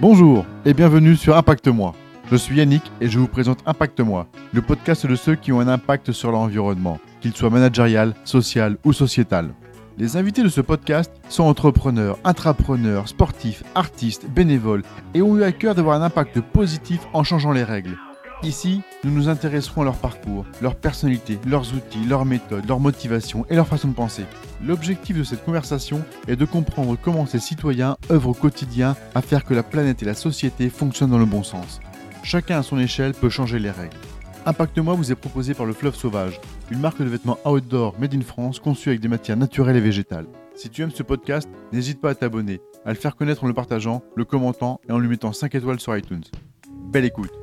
Bonjour et bienvenue sur Impacte-moi. Je suis Yannick et je vous présente Impacte-moi, le podcast de ceux qui ont un impact sur l'environnement, qu'il soit managérial, social ou sociétal. Les invités de ce podcast sont entrepreneurs, intrapreneurs, sportifs, artistes, bénévoles et ont eu à cœur d'avoir un impact positif en changeant les règles. Ici, nous nous intéresserons à leur parcours, leur personnalité, leurs outils, leurs méthodes, leur motivation et leur façon de penser. L'objectif de cette conversation est de comprendre comment ces citoyens œuvrent au quotidien à faire que la planète et la société fonctionnent dans le bon sens. Chacun à son échelle peut changer les règles. Impacte-moi vous est proposé par le Fleuve Sauvage, une marque de vêtements outdoor made in France conçue avec des matières naturelles et végétales. Si tu aimes ce podcast, n'hésite pas à t'abonner, à le faire connaître en le partageant, le commentant et en lui mettant 5 étoiles sur iTunes. Belle écoute